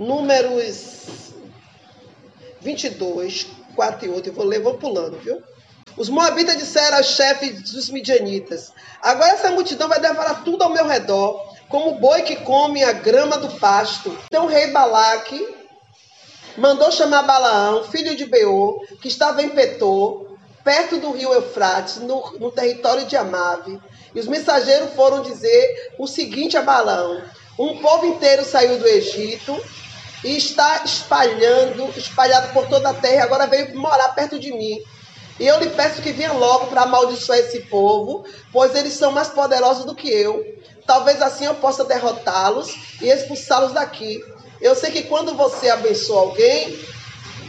números 22, 4 e 8. Eu vou ler, vou pulando, viu? Os moabitas disseram aos chefes dos midianitas: Agora essa multidão vai devorar tudo ao meu redor, como boi que come a grama do pasto. Então o rei Balaque mandou chamar Balaão, filho de Beor, que estava em Petor, perto do rio Eufrates, no, no território de Amave. E os mensageiros foram dizer o seguinte a Balaão: Um povo inteiro saiu do Egito e está espalhando, espalhado por toda a terra, agora veio morar perto de mim. E eu lhe peço que venha logo para amaldiçoar esse povo, pois eles são mais poderosos do que eu. Talvez assim eu possa derrotá-los e expulsá-los daqui. Eu sei que quando você abençoa alguém,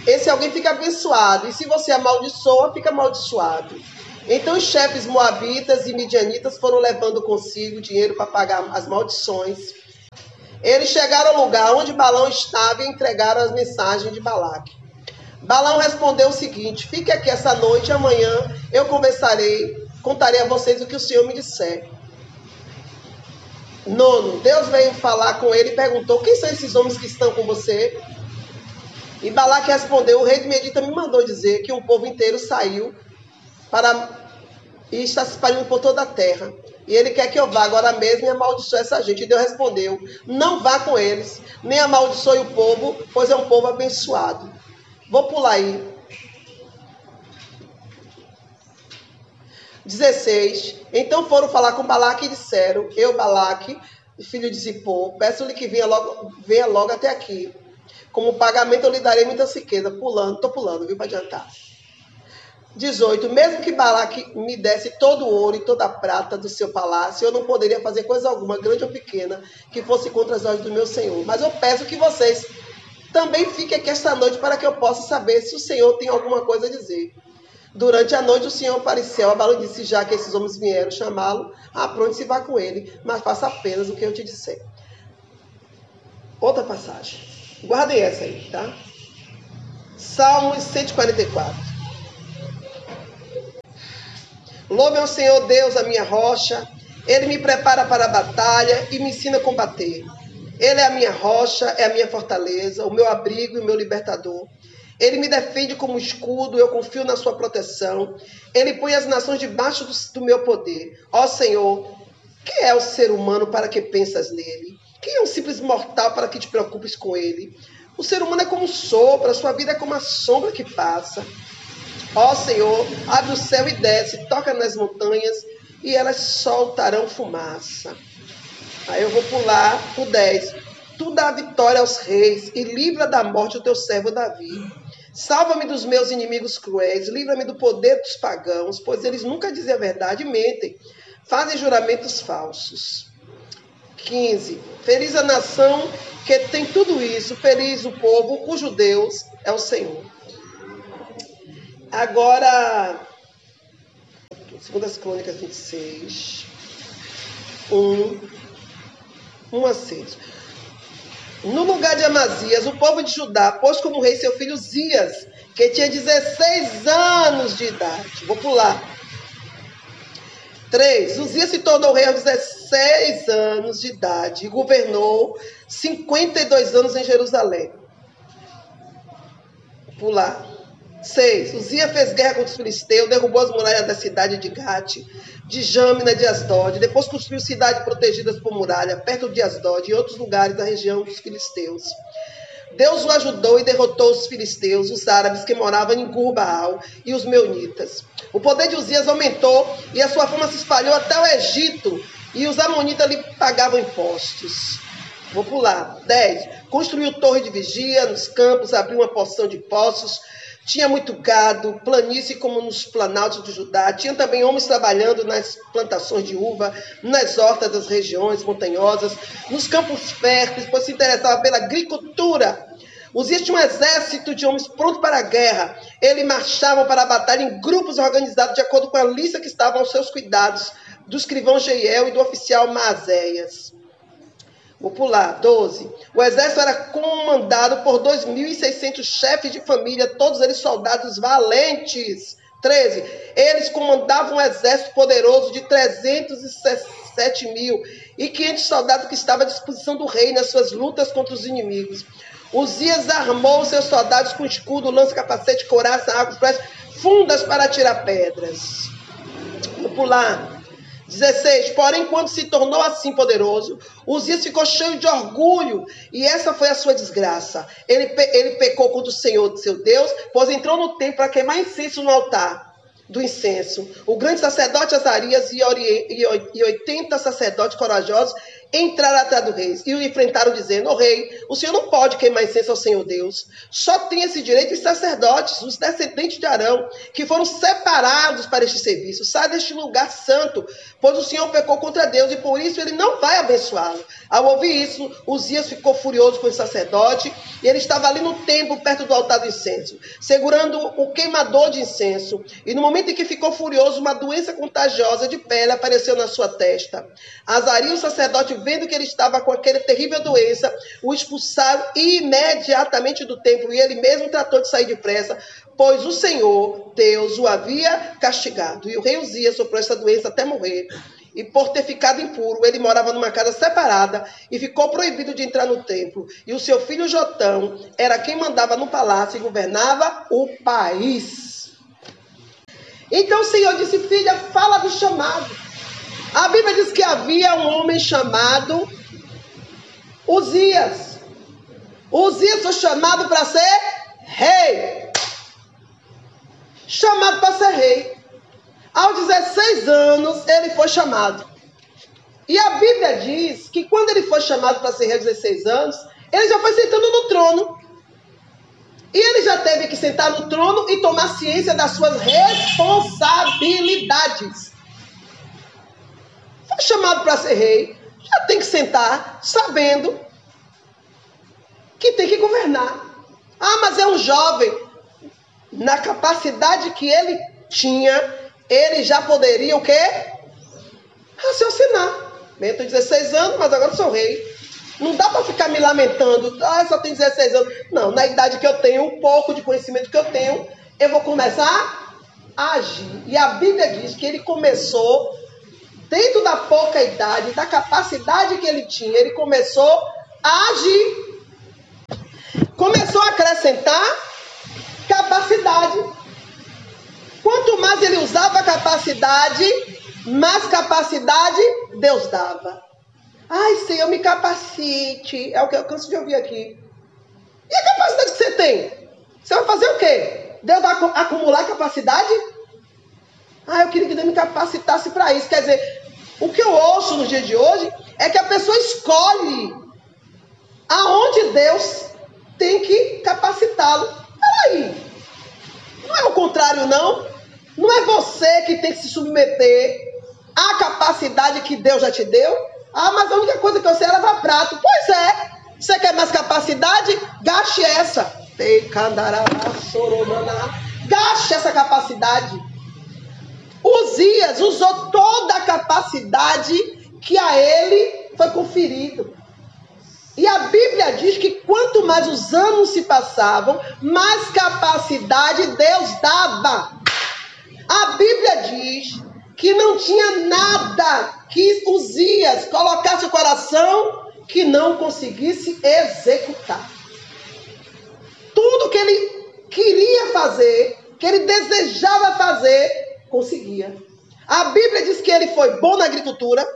esse alguém fica abençoado. E se você amaldiçoa, fica amaldiçoado. Então os chefes moabitas e midianitas foram levando consigo dinheiro para pagar as maldições. Eles chegaram ao lugar onde Balão estava e entregaram as mensagens de Balaque. Balão respondeu o seguinte: Fique aqui essa noite e amanhã eu conversarei, contarei a vocês o que o Senhor me disser. Nono, Deus veio falar com ele e perguntou: Quem são esses homens que estão com você? E Balaque respondeu: O rei de Medita me mandou dizer que um povo inteiro saiu para e está se espalhando por toda a terra. E ele quer que eu vá agora mesmo e amaldiçoe essa gente. E Deus respondeu: Não vá com eles, nem amaldiçoe o povo, pois é um povo abençoado. Vou pular aí. 16. Então foram falar com Balaque e disseram: Eu, Balaque, filho de Zippor, peço-lhe que venha logo, venha logo até aqui. Como pagamento eu lhe darei muita riqueza. Pulando, estou pulando, viu, para adiantar. 18. Mesmo que Balaque me desse todo o ouro e toda a prata do seu palácio, eu não poderia fazer coisa alguma, grande ou pequena, que fosse contra as ordens do meu Senhor. Mas eu peço que vocês também fiquem aqui esta noite para que eu possa saber se o Senhor tem alguma coisa a dizer. Durante a noite o Senhor apareceu a Balão disse, já que esses homens vieram chamá-lo, apronte-se vá com ele, mas faça apenas o que eu te disser. Outra passagem. Guardem essa aí, tá? Salmos 144. Louve ao Senhor Deus, a minha rocha. Ele me prepara para a batalha e me ensina a combater. Ele é a minha rocha, é a minha fortaleza, o meu abrigo e o meu libertador. Ele me defende como escudo, eu confio na sua proteção. Ele põe as nações debaixo do, do meu poder. Ó Senhor, quem é o ser humano para que pensas nele? Quem é um simples mortal para que te preocupes com ele? O ser humano é como um sopro, a sua vida é como a sombra que passa. Ó Senhor, abre o céu e desce, toca nas montanhas e elas soltarão fumaça. Aí eu vou pular o 10. Tu dá vitória aos reis e livra da morte o teu servo Davi. Salva-me dos meus inimigos cruéis, livra-me do poder dos pagãos, pois eles nunca dizem a verdade e mentem, fazem juramentos falsos. 15. Feliz a nação que tem tudo isso, feliz o povo cujo Deus é o Senhor. Agora, Segundas Crônicas 26, 1, 1 a 6. No lugar de Amazias, o povo de Judá pôs como rei seu filho Zias, que tinha 16 anos de idade. Vou pular. 3. Uzias se tornou rei aos 16 anos de idade e governou 52 anos em Jerusalém. Vou pular. 6. Uzias fez guerra contra os filisteus, derrubou as muralhas da cidade de Gate, de Jâmina de Asdod. Depois construiu cidades protegidas por muralha, perto de Asdod e outros lugares da região dos filisteus. Deus o ajudou e derrotou os filisteus, os árabes que moravam em Gurbaal e os meunitas. O poder de Uzias aumentou e a sua fama se espalhou até o Egito e os amonitas lhe pagavam impostos. Vou pular. 10. Construiu torre de vigia nos campos, abriu uma porção de poços, tinha muito gado, planície como nos planaltos de Judá. Tinha também homens trabalhando nas plantações de uva, nas hortas das regiões montanhosas, nos campos férteis, pois se interessava pela agricultura. Existe um exército de homens prontos para a guerra. Eles marchavam para a batalha em grupos organizados de acordo com a lista que estava aos seus cuidados, do escrivão Jeiel e do oficial Mazéias. Vou pular. 12. O exército era comandado por 2.600 chefes de família, todos eles soldados valentes. 13. Eles comandavam um exército poderoso de 360 sete mil e quinhentos soldados que estavam à disposição do rei nas suas lutas contra os inimigos. Uzias armou seus soldados com escudo, lança, capacete, coraça, águas, fundas para tirar pedras. Vou pular. 16. Porém, quando se tornou assim poderoso, Uzias ficou cheio de orgulho, e essa foi a sua desgraça. Ele, ele pecou contra o Senhor, seu Deus, pois entrou no templo para queimar incenso no altar do incenso. O grande sacerdote Azarias e 80 sacerdotes corajosos entraram atrás do rei e o enfrentaram, dizendo: oh, rei, o senhor não pode queimar incenso ao Senhor Deus. Só tem esse direito os sacerdotes, os descendentes de Arão, que foram separados para este serviço. Sai deste lugar santo, pois o Senhor pecou contra Deus e por isso ele não vai abençoá-lo. Ao ouvir isso, Uzias ficou furioso com o sacerdote e ele estava ali no templo, perto do altar do incenso, segurando o queimador de incenso. E no momento em que ficou furioso, uma doença contagiosa de pele apareceu na sua testa. Azarias, o sacerdote, vendo que ele estava com aquela terrível doença, o expulsaram imediatamente do templo e ele mesmo tratou de sair depressa, pois o Senhor, Deus, o havia castigado. E o rei Uzias sofreu essa doença até morrer. E por ter ficado impuro, ele morava numa casa separada e ficou proibido de entrar no templo. E o seu filho Jotão era quem mandava no palácio e governava o país. Então o Senhor disse: Filha, fala do chamado. A Bíblia diz que havia um homem chamado Uzias. Uzias foi chamado para ser rei. Chamado para ser rei. Aos 16 anos, ele foi chamado. E a Bíblia diz que quando ele foi chamado para ser rei aos 16 anos, ele já foi sentando no trono. E ele já teve que sentar no trono e tomar ciência das suas responsabilidades chamado para ser rei, já tem que sentar sabendo que tem que governar. Ah, mas é um jovem. Na capacidade que ele tinha, ele já poderia o quê? Raciocinar. Eu tenho 16 anos, mas agora sou rei. Não dá para ficar me lamentando. Ah, só tenho 16 anos. Não, na idade que eu tenho, um pouco de conhecimento que eu tenho, eu vou começar a agir. E a Bíblia diz que ele começou dentro da pouca idade, da capacidade que ele tinha, ele começou a agir. Começou a acrescentar capacidade. Quanto mais ele usava capacidade, mais capacidade Deus dava. Ai, Senhor, me capacite. É o que eu canso de ouvir aqui. E a capacidade que você tem? Você vai fazer o quê? Deus vai acumular capacidade? Ah, eu queria que Deus me capacitasse para isso. Quer dizer, o que eu ouço no dia de hoje é que a pessoa escolhe aonde Deus tem que capacitá-lo. Peraí. Não é o contrário, não. Não é você que tem que se submeter à capacidade que Deus já te deu. Ah, mas a única coisa que eu sei é lavar prato. Pois é. Você quer mais capacidade? Gaste essa. Gaste essa capacidade. Uzias usou toda a capacidade que a ele foi conferido. E a Bíblia diz que quanto mais os anos se passavam, mais capacidade Deus dava. A Bíblia diz que não tinha nada que Uzias colocasse o coração que não conseguisse executar. Tudo que ele queria fazer, que ele desejava fazer, conseguia. A Bíblia diz que ele foi bom na agricultura,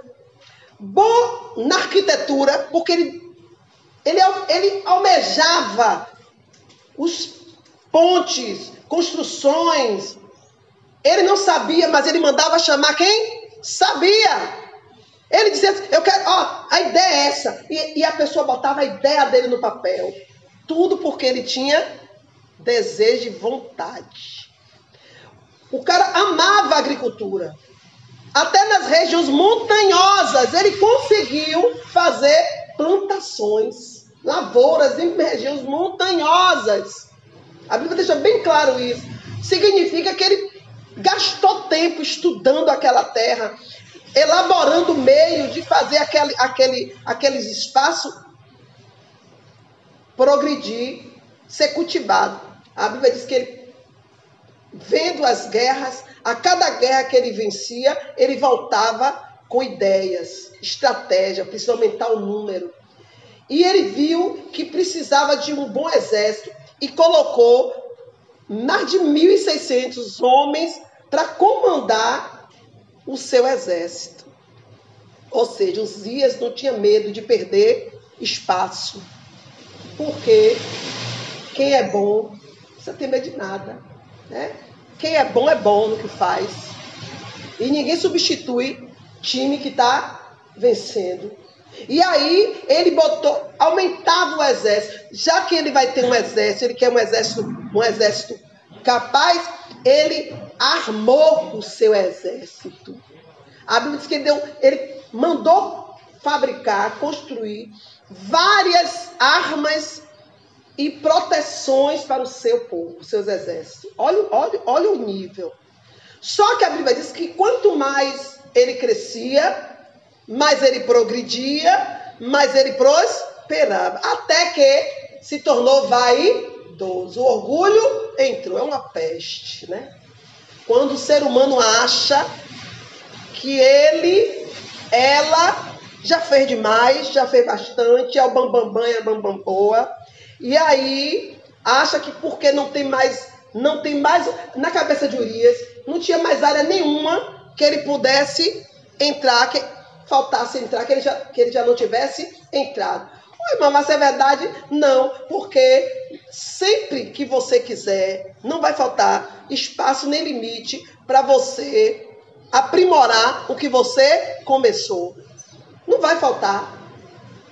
bom na arquitetura, porque ele, ele, ele almejava os pontes, construções. Ele não sabia, mas ele mandava chamar quem? Sabia. Ele dizia assim, eu quero, ó, a ideia é essa. E, e a pessoa botava a ideia dele no papel. Tudo porque ele tinha desejo e vontade. O cara amava a agricultura. Até nas regiões montanhosas, ele conseguiu fazer plantações, lavouras em regiões montanhosas. A Bíblia deixa bem claro isso. Significa que ele gastou tempo estudando aquela terra, elaborando o meio de fazer aquele, aquele, aqueles espaços progredir, ser cultivado. A Bíblia diz que ele vendo as guerras, a cada guerra que ele vencia, ele voltava com ideias, estratégia, precisa aumentar o número. E ele viu que precisava de um bom exército e colocou mais de 1.600 homens para comandar o seu exército. Ou seja, os dias não tinha medo de perder espaço. Porque quem é bom, não precisa ter medo de nada. Né? Quem é bom é bom no que faz. E ninguém substitui time que está vencendo. E aí ele botou, aumentava o exército. Já que ele vai ter um exército, ele quer um exército, um exército capaz, ele armou o seu exército. A Bíblia diz que deu, ele mandou fabricar, construir várias armas e proteções para o seu povo, seus exércitos. Olha, olha, olha o nível. Só que a Bíblia diz que quanto mais ele crescia, mais ele progredia, mais ele prosperava. Até que se tornou vaidoso. O orgulho entrou, é uma peste, né? Quando o ser humano acha que ele, ela, já fez demais, já fez bastante, é o bambambam, bam, bam, é a bambam boa. E aí acha que porque não tem mais, não tem mais na cabeça de Urias, não tinha mais área nenhuma que ele pudesse entrar, que faltasse entrar, que ele já, que ele já não tivesse entrado. Oi, mas é verdade? Não, porque sempre que você quiser, não vai faltar espaço nem limite para você aprimorar o que você começou. Não vai faltar.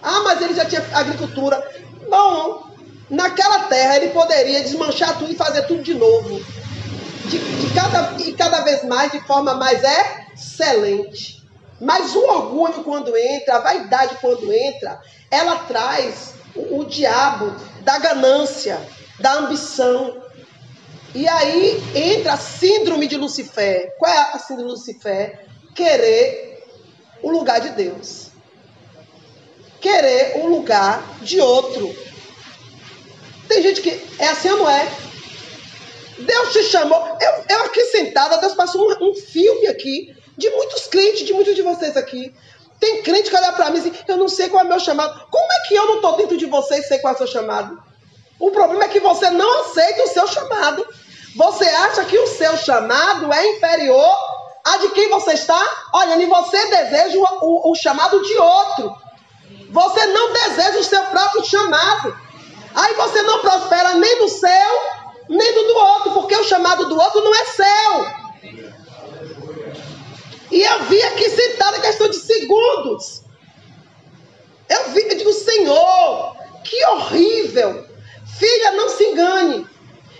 Ah, mas ele já tinha agricultura. Bom, naquela terra ele poderia desmanchar tudo e fazer tudo de novo. De, de cada, e cada vez mais de forma mais excelente. Mas o orgulho, quando entra, a vaidade, quando entra, ela traz o, o diabo da ganância, da ambição. E aí entra a síndrome de Lucifer. Qual é a síndrome de Lucifer? Querer o lugar de Deus. Querer o lugar de outro. Tem gente que é assim ou não é? Deus te chamou. Eu, eu aqui sentada, Deus passou um, um filme aqui de muitos crentes, de muitos de vocês aqui. Tem crente que olha para mim e diz, eu não sei qual é o meu chamado. Como é que eu não estou dentro de você e sei qual é o seu chamado? O problema é que você não aceita o seu chamado. Você acha que o seu chamado é inferior a de quem você está olhando e você deseja o, o, o chamado de outro. Você não deseja o seu próprio chamado. Aí você não prospera nem do seu, nem do do outro, porque o chamado do outro não é seu. E eu vi aqui sentado em questão de segundos. Eu vi, eu digo, Senhor, que horrível. Filha, não se engane.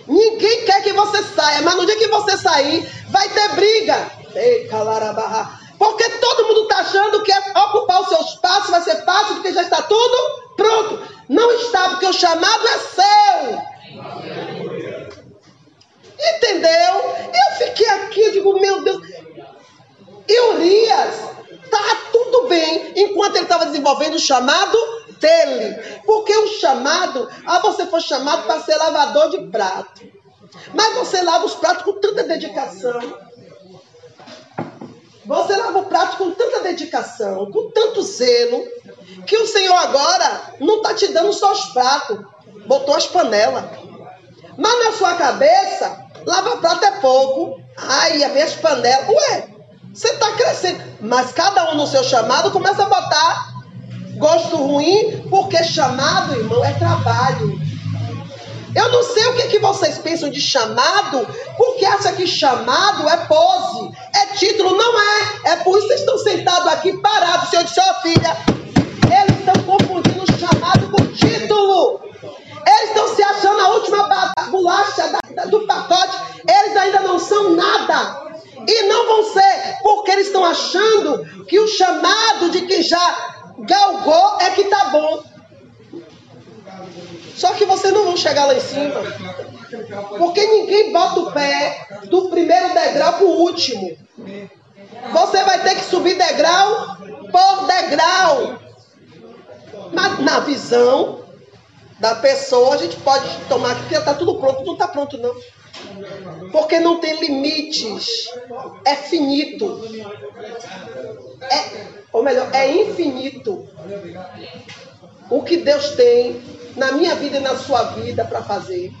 Ninguém quer que você saia, mas no dia que você sair, vai ter briga. Ei, calarabarra. Porque todo mundo está achando que é ocupar o seu espaço vai ser fácil, porque já está tudo pronto. Não está, porque o chamado é seu. Entendeu? Eu fiquei aqui, digo, meu Deus, e Urias estava tudo bem enquanto ele estava desenvolvendo o chamado dele. Porque o chamado, ah, você foi chamado para ser lavador de prato. Mas você lava os pratos com tanta dedicação. Você lava o prato com tanta dedicação, com tanto zelo, que o Senhor agora não está te dando só os pratos, botou as panelas. Mas na sua cabeça, lava prato é pouco. Ai, ia ver as panelas. Ué, você está crescendo. Mas cada um no seu chamado começa a botar gosto ruim, porque chamado, irmão, é trabalho. Eu não sei o que, que vocês pensam de chamado, porque acha que chamado é pose, é título, não é. É por isso que vocês estão sentados aqui parados. Senhor ó oh, filha, eles estão confundindo chamado com título. Eles estão se achando a última bolacha do pacote. Eles ainda não são nada. E não vão ser, porque eles estão achando que o chamado de quem já galgou é que tá bom. Só que chegar lá em cima. Porque ninguém bota o pé do primeiro degrau para o último. Você vai ter que subir degrau por degrau. Mas na visão da pessoa, a gente pode tomar que está tudo pronto. Não está pronto, não. Porque não tem limites. É finito. É, ou melhor, é infinito o que Deus tem na minha vida e na sua vida para fazer.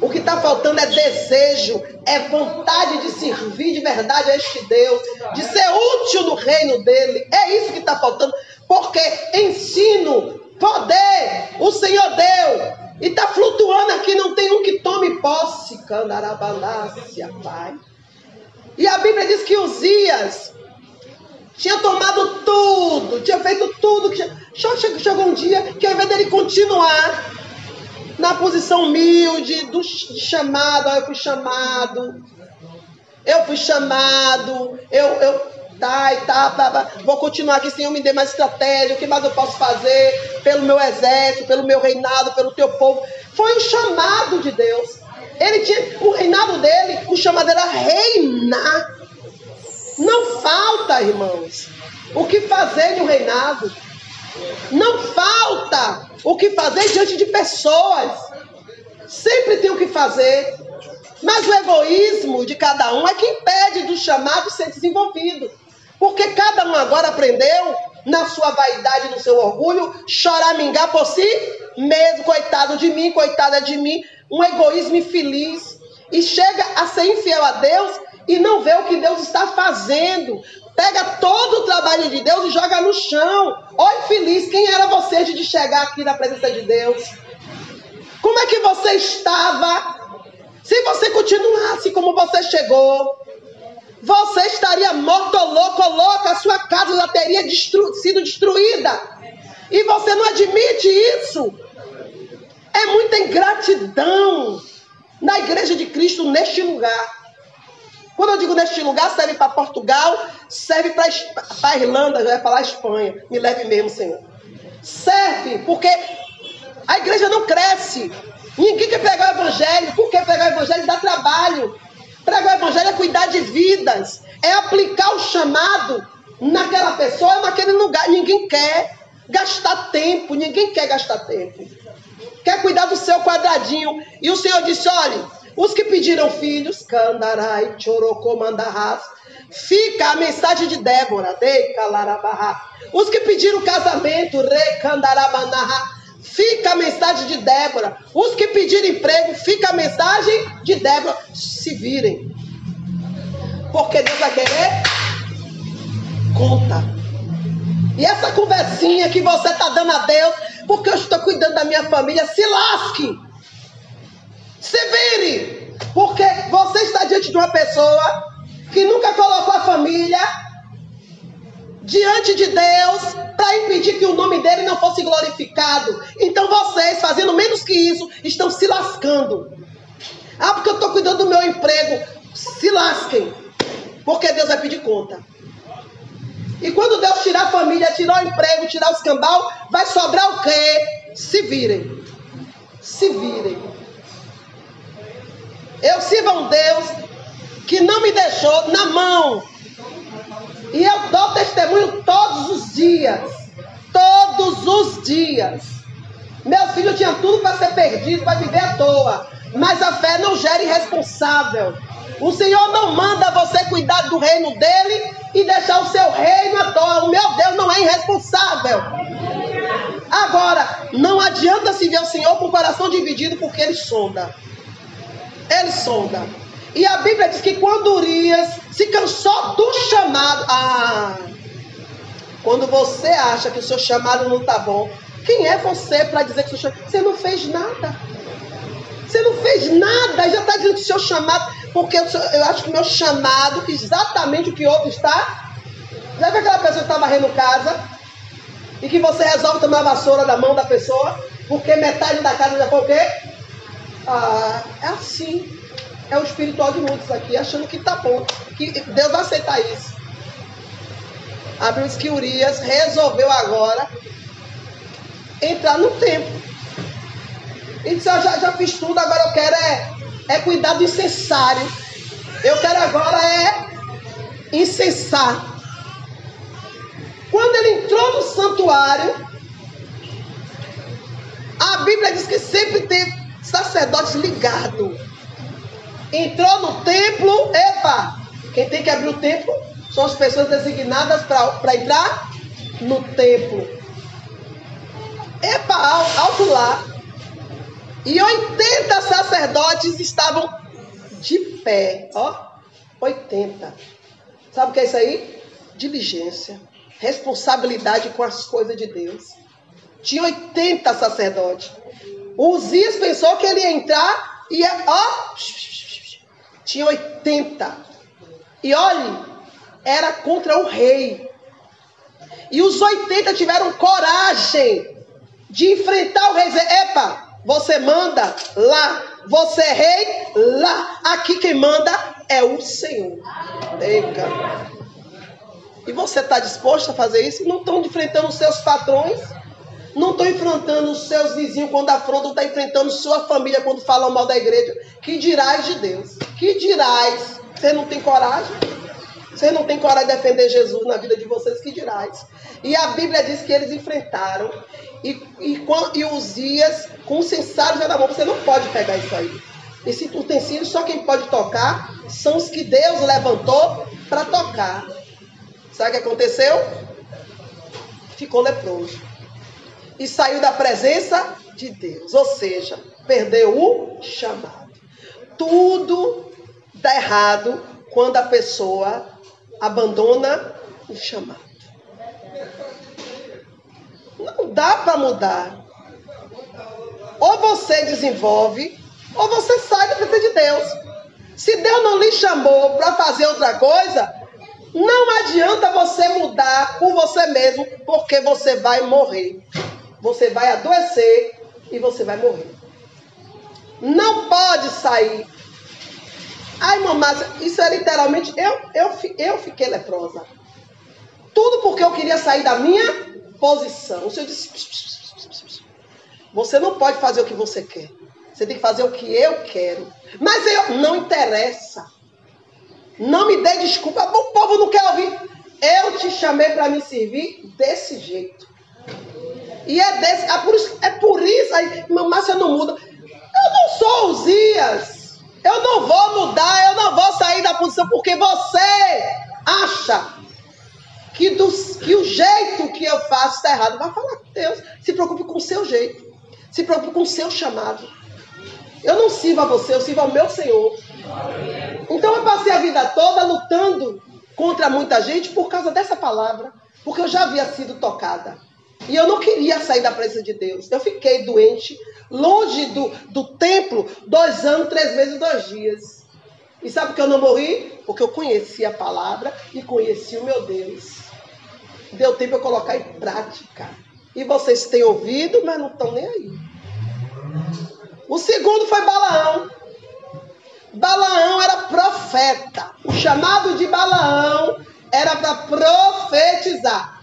O que está faltando é desejo, é vontade de servir de verdade a este Deus, de ser útil no reino dele. É isso que está faltando. Porque ensino, poder, o Senhor deu. E está flutuando aqui, não tem um que tome posse. Candarabalácia, Pai. E a Bíblia diz que Uzias tinha tomado tudo, tinha feito tudo. Que... Chegou um dia que ao invés dele continuar na posição humilde, do chamado, eu fui chamado, eu fui chamado, eu, eu tá tá, blá, vou continuar aqui, Senhor, me dê mais estratégia, o que mais eu posso fazer pelo meu exército, pelo meu reinado, pelo teu povo. Foi um chamado de Deus. Ele tinha, o reinado dele, o chamado era reinar. Não falta, irmãos, o que fazer no reinado. Não falta o que fazer diante de pessoas. Sempre tem o que fazer. Mas o egoísmo de cada um é que impede do chamado ser desenvolvido. Porque cada um agora aprendeu, na sua vaidade, no seu orgulho, choramingar por si mesmo. Coitado de mim, coitada de mim. Um egoísmo infeliz. E chega a ser infiel a Deus e não vê o que Deus está fazendo. Pega todo o trabalho de Deus e joga no chão. Oi, feliz, quem era você de chegar aqui na presença de Deus? Como é que você estava? Se você continuasse como você chegou, você estaria morto, louco, louca, a sua casa já teria destru sido destruída. E você não admite isso. É muita ingratidão na igreja de Cristo neste lugar. Quando eu digo neste lugar, serve para Portugal, serve para a Irlanda, já ia falar Espanha. Me leve mesmo, Senhor. Serve, porque a igreja não cresce. Ninguém quer pegar o evangelho. Por que pegar o evangelho? Dá trabalho. Pregar o evangelho é cuidar de vidas. É aplicar o chamado naquela pessoa, naquele lugar. Ninguém quer gastar tempo. Ninguém quer gastar tempo. Quer cuidar do seu quadradinho. E o Senhor disse: olha, os que pediram filhos, Candarai, Chorocomandarras, fica a mensagem de Débora, de Calarabarra. Os que pediram casamento, Recandarabanarra, fica a mensagem de Débora. Os que pediram emprego, fica a mensagem de Débora. Se virem. Porque Deus vai querer conta. E essa conversinha que você está dando a Deus, porque eu estou cuidando da minha família, se lasque. Se vire! Porque você está diante de uma pessoa que nunca colocou a família diante de Deus para impedir que o nome dele não fosse glorificado. Então vocês, fazendo menos que isso, estão se lascando. Ah, porque eu estou cuidando do meu emprego. Se lasquem. Porque Deus vai pedir conta. E quando Deus tirar a família, tirar o emprego, tirar os cambal, vai sobrar o quê? Se virem. Se virem. Eu sirvo a um Deus que não me deixou na mão. E eu dou testemunho todos os dias. Todos os dias. Meu filho tinha tudo para ser perdido, para viver à toa. Mas a fé não gera irresponsável. O Senhor não manda você cuidar do reino dele e deixar o seu reino à toa. O meu Deus não é irresponsável. Agora, não adianta se ver o Senhor com o coração dividido porque ele sonda. Ele sonda. E a Bíblia diz que quando Urias se cansou do chamado. Ah, quando você acha que o seu chamado não está bom, quem é você para dizer que o seu chamado. Você não fez nada. Você não fez nada, já está dizendo que o seu chamado. Porque eu, acho que o meu chamado, exatamente o que outro está. Já viu aquela pessoa que está varrendo casa? E que você resolve tomar a vassoura da mão da pessoa? Porque metade da casa já foi o quê? Ah, é assim. É o espiritual de muitos aqui, achando que tá bom, que Deus vai aceitar isso. A Bíblia diz que Urias resolveu agora entrar no templo. E disse, eu já, já fiz tudo, agora eu quero é, é cuidar do incensário. Eu quero agora é incensar. Quando ele entrou no santuário, a Bíblia diz que sempre teve sacerdotes ligado. Entrou no templo, epa, quem tem que abrir o templo são as pessoas designadas para entrar no templo. Epa, alto lá. E 80 sacerdotes estavam de pé. Ó, 80. Sabe o que é isso aí? Diligência. Responsabilidade com as coisas de Deus. Tinha 80 sacerdotes. Uzias pensou que ele ia entrar e ia, ó, tinha 80. E olhe, era contra o rei. E os 80 tiveram coragem de enfrentar o rei Epa, você manda lá, você é rei lá. Aqui quem manda é o Senhor. Eita. E você está disposto a fazer isso? Não estão enfrentando os seus patrões? Não estão enfrentando os seus vizinhos quando afrontam, está enfrentando sua família quando falam mal da igreja. Que dirás de Deus? Que dirás? Você não tem coragem? Você não tem coragem de defender Jesus na vida de vocês, que dirás? E a Bíblia diz que eles enfrentaram. E, e, e Uzias, com já na mão, você não pode pegar isso aí. Esse utensílio, só quem pode tocar são os que Deus levantou para tocar. Sabe o que aconteceu? Ficou leproso. E saiu da presença de Deus. Ou seja, perdeu o chamado. Tudo dá errado quando a pessoa abandona o chamado. Não dá para mudar. Ou você desenvolve, ou você sai da presença de Deus. Se Deus não lhe chamou para fazer outra coisa, não adianta você mudar por você mesmo, porque você vai morrer. Você vai adoecer e você vai morrer. Não pode sair Ai, mamãe, isso é literalmente. Eu, eu, eu fiquei leprosa. Tudo porque eu queria sair da minha posição. O Senhor disse: Você não pode fazer o que você quer. Você tem que fazer o que eu quero. Mas eu não interessa. Não me dê desculpa. O povo não quer ouvir. Eu te chamei para me servir desse jeito. E é desse. É por isso, é por isso aí, mamãe, você não muda. Eu não sou Uzias. Eu não vou mudar, eu não vou sair da posição porque você acha que, que o jeito que eu faço está errado. Vai falar com Deus. Se preocupe com o seu jeito. Se preocupe com o seu chamado. Eu não sirvo a você, eu sirvo ao meu Senhor. Então eu passei a vida toda lutando contra muita gente por causa dessa palavra. Porque eu já havia sido tocada. E eu não queria sair da presença de Deus. Eu fiquei doente longe do, do templo, dois anos, três meses e dois dias. E sabe por que eu não morri? Porque eu conheci a palavra e conheci o meu Deus. Deu tempo eu colocar em prática. E vocês têm ouvido, mas não estão nem aí. O segundo foi Balaão. Balaão era profeta. O chamado de Balaão era para profetizar.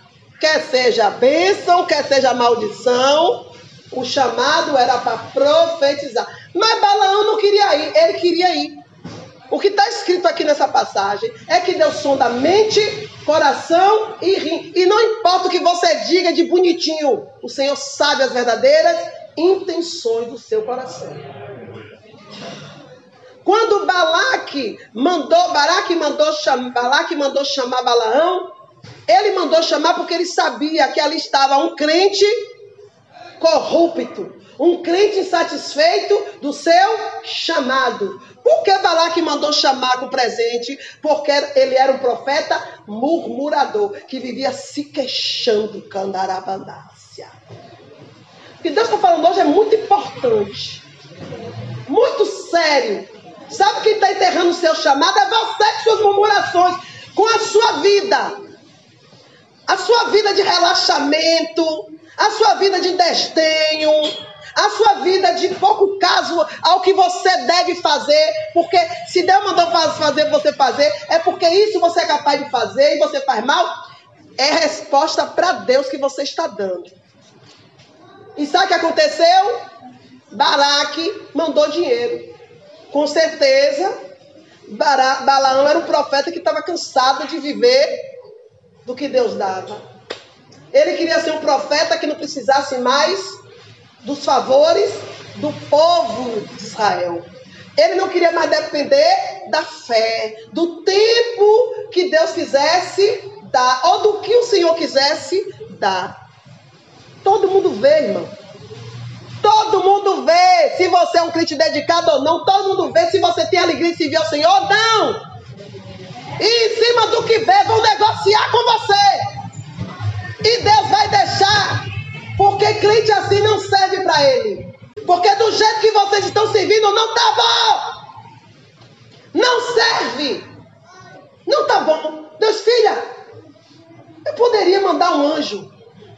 Quer seja bênção, quer seja maldição, o chamado era para profetizar. Mas Balaão não queria ir, ele queria ir. O que está escrito aqui nessa passagem é que Deus sonda mente, coração e rim. E não importa o que você diga de bonitinho, o Senhor sabe as verdadeiras intenções do seu coração. Quando Balaque mandou, mandou, Balaque mandou chamar Balaão, ele mandou chamar porque ele sabia que ali estava um crente corrupto, um crente insatisfeito do seu chamado. Por que Balaque mandou chamar com presente? Porque ele era um profeta murmurador, que vivia se queixando, candarabandácia. O que Deus está falando hoje é muito importante, muito sério. Sabe quem está enterrando o seu chamado? É você com suas murmurações, com a sua vida. A sua vida de relaxamento, a sua vida de desdenho, a sua vida de pouco caso ao que você deve fazer, porque se Deus mandou fazer você fazer, é porque isso você é capaz de fazer e você faz mal, é resposta para Deus que você está dando. E sabe o que aconteceu? Balaque mandou dinheiro. Com certeza, Balaão era um profeta que estava cansado de viver do que Deus dava. Ele queria ser um profeta que não precisasse mais dos favores do povo de Israel. Ele não queria mais depender da fé, do tempo que Deus quisesse dar, ou do que o Senhor quisesse dar. Todo mundo vê, irmão. Todo mundo vê se você é um crente dedicado ou não. Todo mundo vê se você tem alegria de servir ao Senhor ou não. E em cima do que vê, vão negociar com você. E Deus vai deixar. Porque crente assim não serve para ele. Porque do jeito que vocês estão servindo, não tá bom. Não serve. Não tá bom. Deus, filha, eu poderia mandar um anjo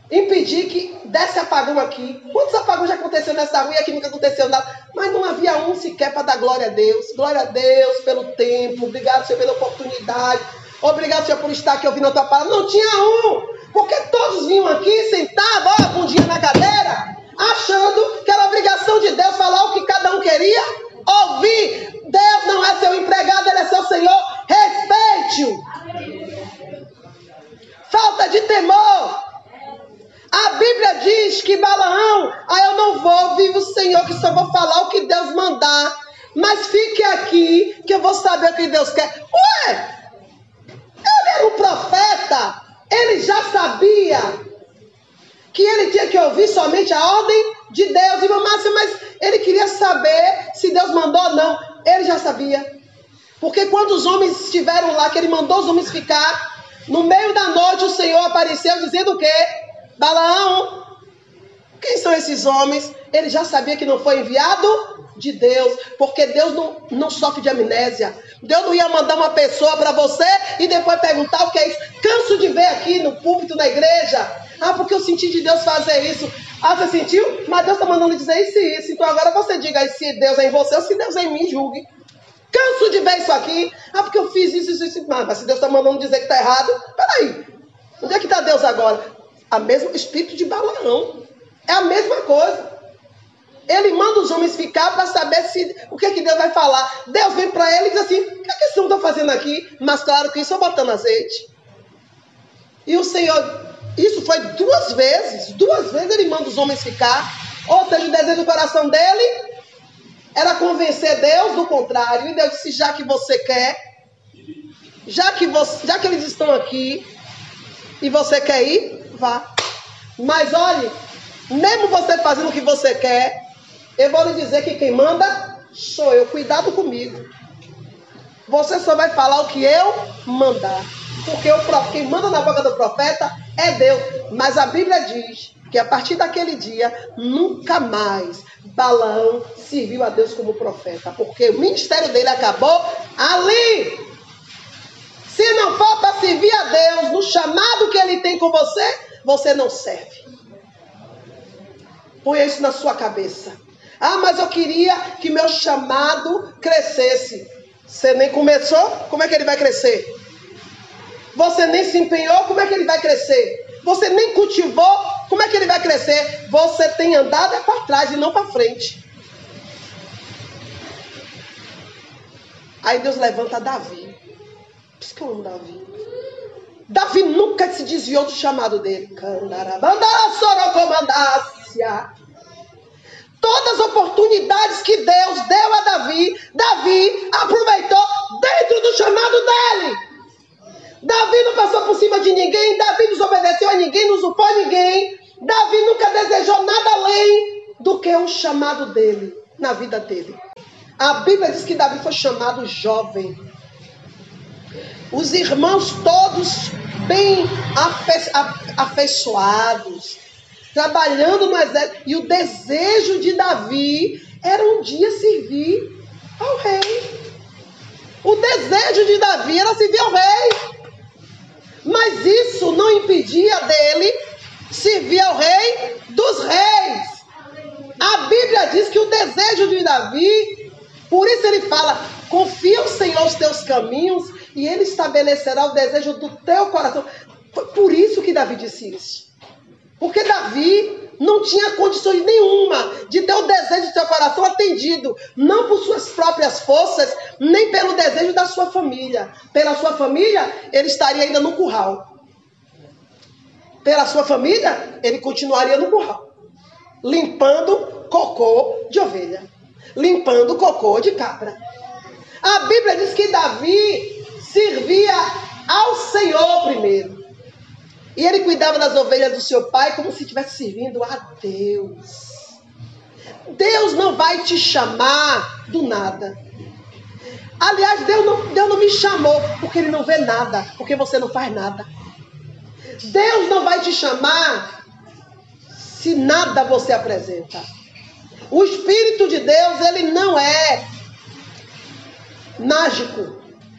impedir que desse apagão aqui. Quantos apagões já aconteceu nessa rua e aqui nunca aconteceu nada? Mas não havia um sequer para dar glória a Deus. Glória a Deus pelo tempo. Obrigado, Senhor, pela oportunidade. Obrigado, Senhor, por estar aqui ouvindo a tua palavra. Não tinha um. Porque todos vinham aqui, sentavam, ó, um dia na cadeira, achando que era obrigação de Deus falar o que cada um queria ouvir. Deus não é seu empregado, ele é seu Senhor. Respeite-o. Falta de temor. A Bíblia diz que Balaão, ah, eu não vou, vive o Senhor, que só vou falar o que Deus mandar. Mas fique aqui, que eu vou saber o que Deus quer. Ué, ele era um profeta, ele já sabia que ele tinha que ouvir somente a ordem de Deus. Irmã Márcia, mas ele queria saber se Deus mandou ou não. Ele já sabia. Porque quando os homens estiveram lá, que ele mandou os homens ficar, no meio da noite o Senhor apareceu dizendo o quê? Balaão, quem são esses homens? Ele já sabia que não foi enviado de Deus, porque Deus não, não sofre de amnésia. Deus não ia mandar uma pessoa para você e depois perguntar o que é isso. Canso de ver aqui no púlpito na igreja. Ah, porque eu senti de Deus fazer isso. Ah, você sentiu? Mas Deus está mandando dizer isso e isso. Então agora você diga se Deus é em você ou se Deus é em mim, julgue. Canso de ver isso aqui. Ah, porque eu fiz isso, isso, isso. Mas se Deus está mandando dizer que está errado, peraí. Onde é que está Deus agora? A mesmo espírito de Balaão. É a mesma coisa. Ele manda os homens ficar para saber se o que, é que Deus vai falar. Deus vem para ele e diz assim: o que, é que esse homem está fazendo aqui? Mas claro que isso é botando azeite. E o Senhor, isso foi duas vezes, duas vezes ele manda os homens ficar. Ou seja, o desejo do coração dele era convencer Deus do contrário. E Deus disse: já que você quer, já que, você, já que eles estão aqui e você quer ir, vá. Mas olhe, mesmo você fazendo o que você quer, eu vou lhe dizer que quem manda sou eu. Cuidado comigo. Você só vai falar o que eu mandar. Porque o, quem manda na boca do profeta é Deus. Mas a Bíblia diz que a partir daquele dia, nunca mais Balaão serviu a Deus como profeta. Porque o ministério dele acabou ali. Se não for para servir a Deus no chamado que ele tem com você, você não serve. Põe isso na sua cabeça. Ah, mas eu queria que meu chamado crescesse. Você nem começou? Como é que ele vai crescer? Você nem se empenhou? Como é que ele vai crescer? Você nem cultivou? Como é que ele vai crescer? Você tem andado é para trás e não para frente. Aí Deus levanta Davi. Por isso que eu amo Davi. Davi nunca se desviou do chamado dele. Todas as oportunidades que Deus deu a Davi, Davi aproveitou dentro do chamado dele. Davi não passou por cima de ninguém, Davi não desobedeceu a ninguém, não usurpou ninguém. Davi nunca desejou nada além do que o chamado dele, na vida dele. A Bíblia diz que Davi foi chamado jovem os irmãos todos bem afe afeiçoados, trabalhando no exército. E o desejo de Davi era um dia servir ao rei. O desejo de Davi era servir ao rei. Mas isso não impedia dele servir ao rei dos reis. A Bíblia diz que o desejo de Davi, por isso ele fala: confia o Senhor os teus caminhos e ele estabelecerá o desejo do teu coração. Foi por isso que Davi disse isso. Porque Davi não tinha condições nenhuma de ter o desejo do seu coração atendido, não por suas próprias forças, nem pelo desejo da sua família. Pela sua família, ele estaria ainda no curral. Pela sua família, ele continuaria no curral, limpando cocô de ovelha. limpando cocô de cabra. A Bíblia diz que Davi servia ao Senhor primeiro. E ele cuidava das ovelhas do seu pai como se estivesse servindo a Deus. Deus não vai te chamar do nada. Aliás, Deus não, Deus não me chamou porque Ele não vê nada, porque você não faz nada. Deus não vai te chamar se nada você apresenta. O Espírito de Deus, ele não é mágico.